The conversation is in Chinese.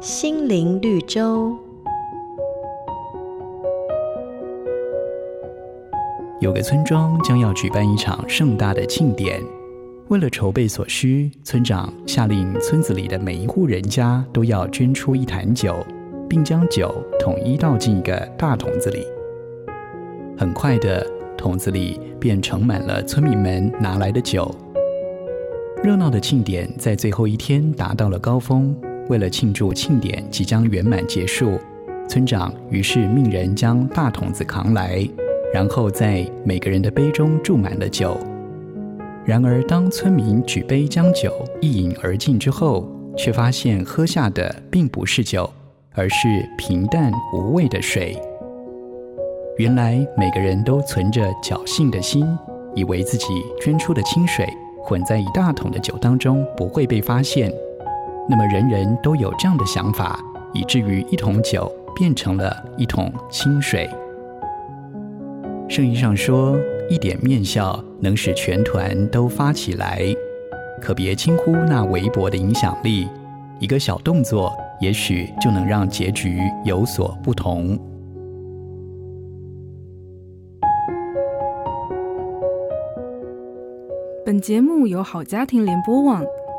心灵绿洲。有个村庄将要举办一场盛大的庆典，为了筹备所需，村长下令村子里的每一户人家都要捐出一坛酒，并将酒统一倒进一个大桶子里。很快的，桶子里便盛满了村民们拿来的酒。热闹的庆典在最后一天达到了高峰。为了庆祝庆典即将圆满结束，村长于是命人将大桶子扛来，然后在每个人的杯中注满了酒。然而，当村民举杯将酒一饮而尽之后，却发现喝下的并不是酒，而是平淡无味的水。原来，每个人都存着侥幸的心，以为自己捐出的清水混在一大桶的酒当中不会被发现。那么人人都有这样的想法，以至于一桶酒变成了一桶清水。圣意上说，一点面笑能使全团都发起来，可别轻忽那微薄的影响力。一个小动作，也许就能让结局有所不同。本节目由好家庭联播网。